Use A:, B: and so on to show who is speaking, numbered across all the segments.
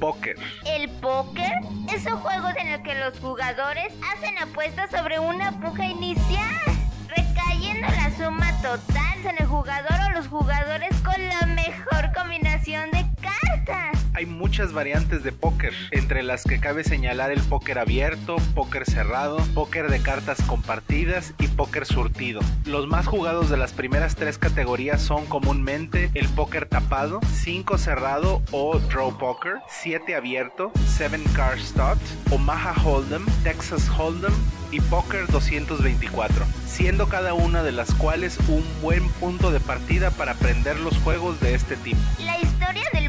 A: Póker.
B: El póker es un juego en el que los jugadores hacen apuestas sobre una puja inicial, recayendo la suma total en el jugador o los jugadores
A: Hay muchas variantes de póker, entre las que cabe señalar el póker abierto, póker cerrado, póker de cartas compartidas y póker surtido. Los más jugados de las primeras tres categorías son comúnmente el póker tapado, 5 cerrado o draw poker, 7 abierto, 7 card stot, Omaha Hold'em, Texas Hold'em y Poker 224, siendo cada una de las cuales un buen punto de partida para aprender los juegos de este tipo.
B: La historia del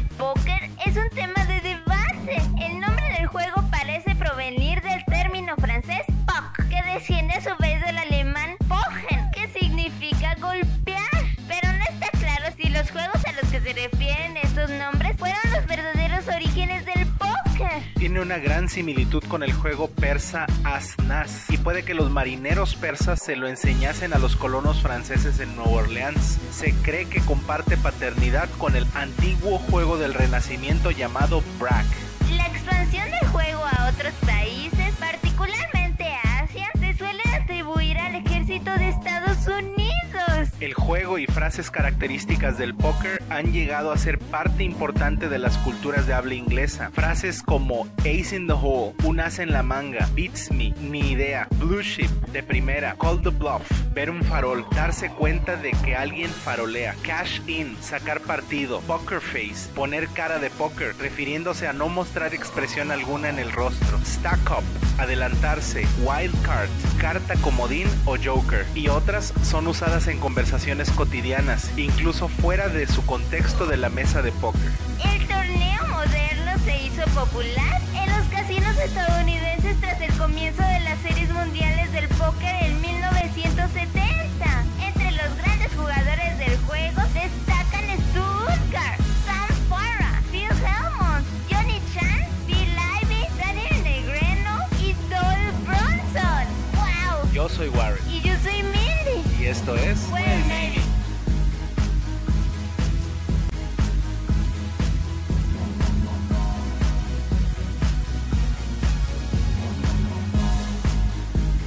B: nombres fueron los verdaderos orígenes del póker.
A: Tiene una gran similitud con el juego persa Asnas y puede que los marineros persas se lo enseñasen a los colonos franceses en Nueva Orleans. Se cree que comparte paternidad con el antiguo juego del Renacimiento llamado Brack.
B: La expansión del
A: El juego y frases características del póker han llegado a ser parte importante de las culturas de habla inglesa. Frases como ace in the hole, un as en la manga, beats me, ni idea, blue ship, de primera, call the bluff, ver un farol, darse cuenta de que alguien farolea, cash in, sacar partido, poker face, poner cara de póker, refiriéndose a no mostrar expresión alguna en el rostro, stack up, adelantarse, wild card, carta comodín o joker, y otras son usadas en conversaciones cotidianas, incluso fuera de su contexto de la mesa de póker.
B: El torneo moderno se hizo popular en los casinos estadounidenses tras el comienzo de las series mundiales del póker en 1970. Entre los grandes jugadores del juego destacan Stu Sam Farah, Phil Hellmuth, Johnny Chan, Bill Ivy, Daniel Negreno y Doyle Bronson. ¡Wow!
A: Yo soy Warren
B: Y yo soy Mindy.
A: Y esto es...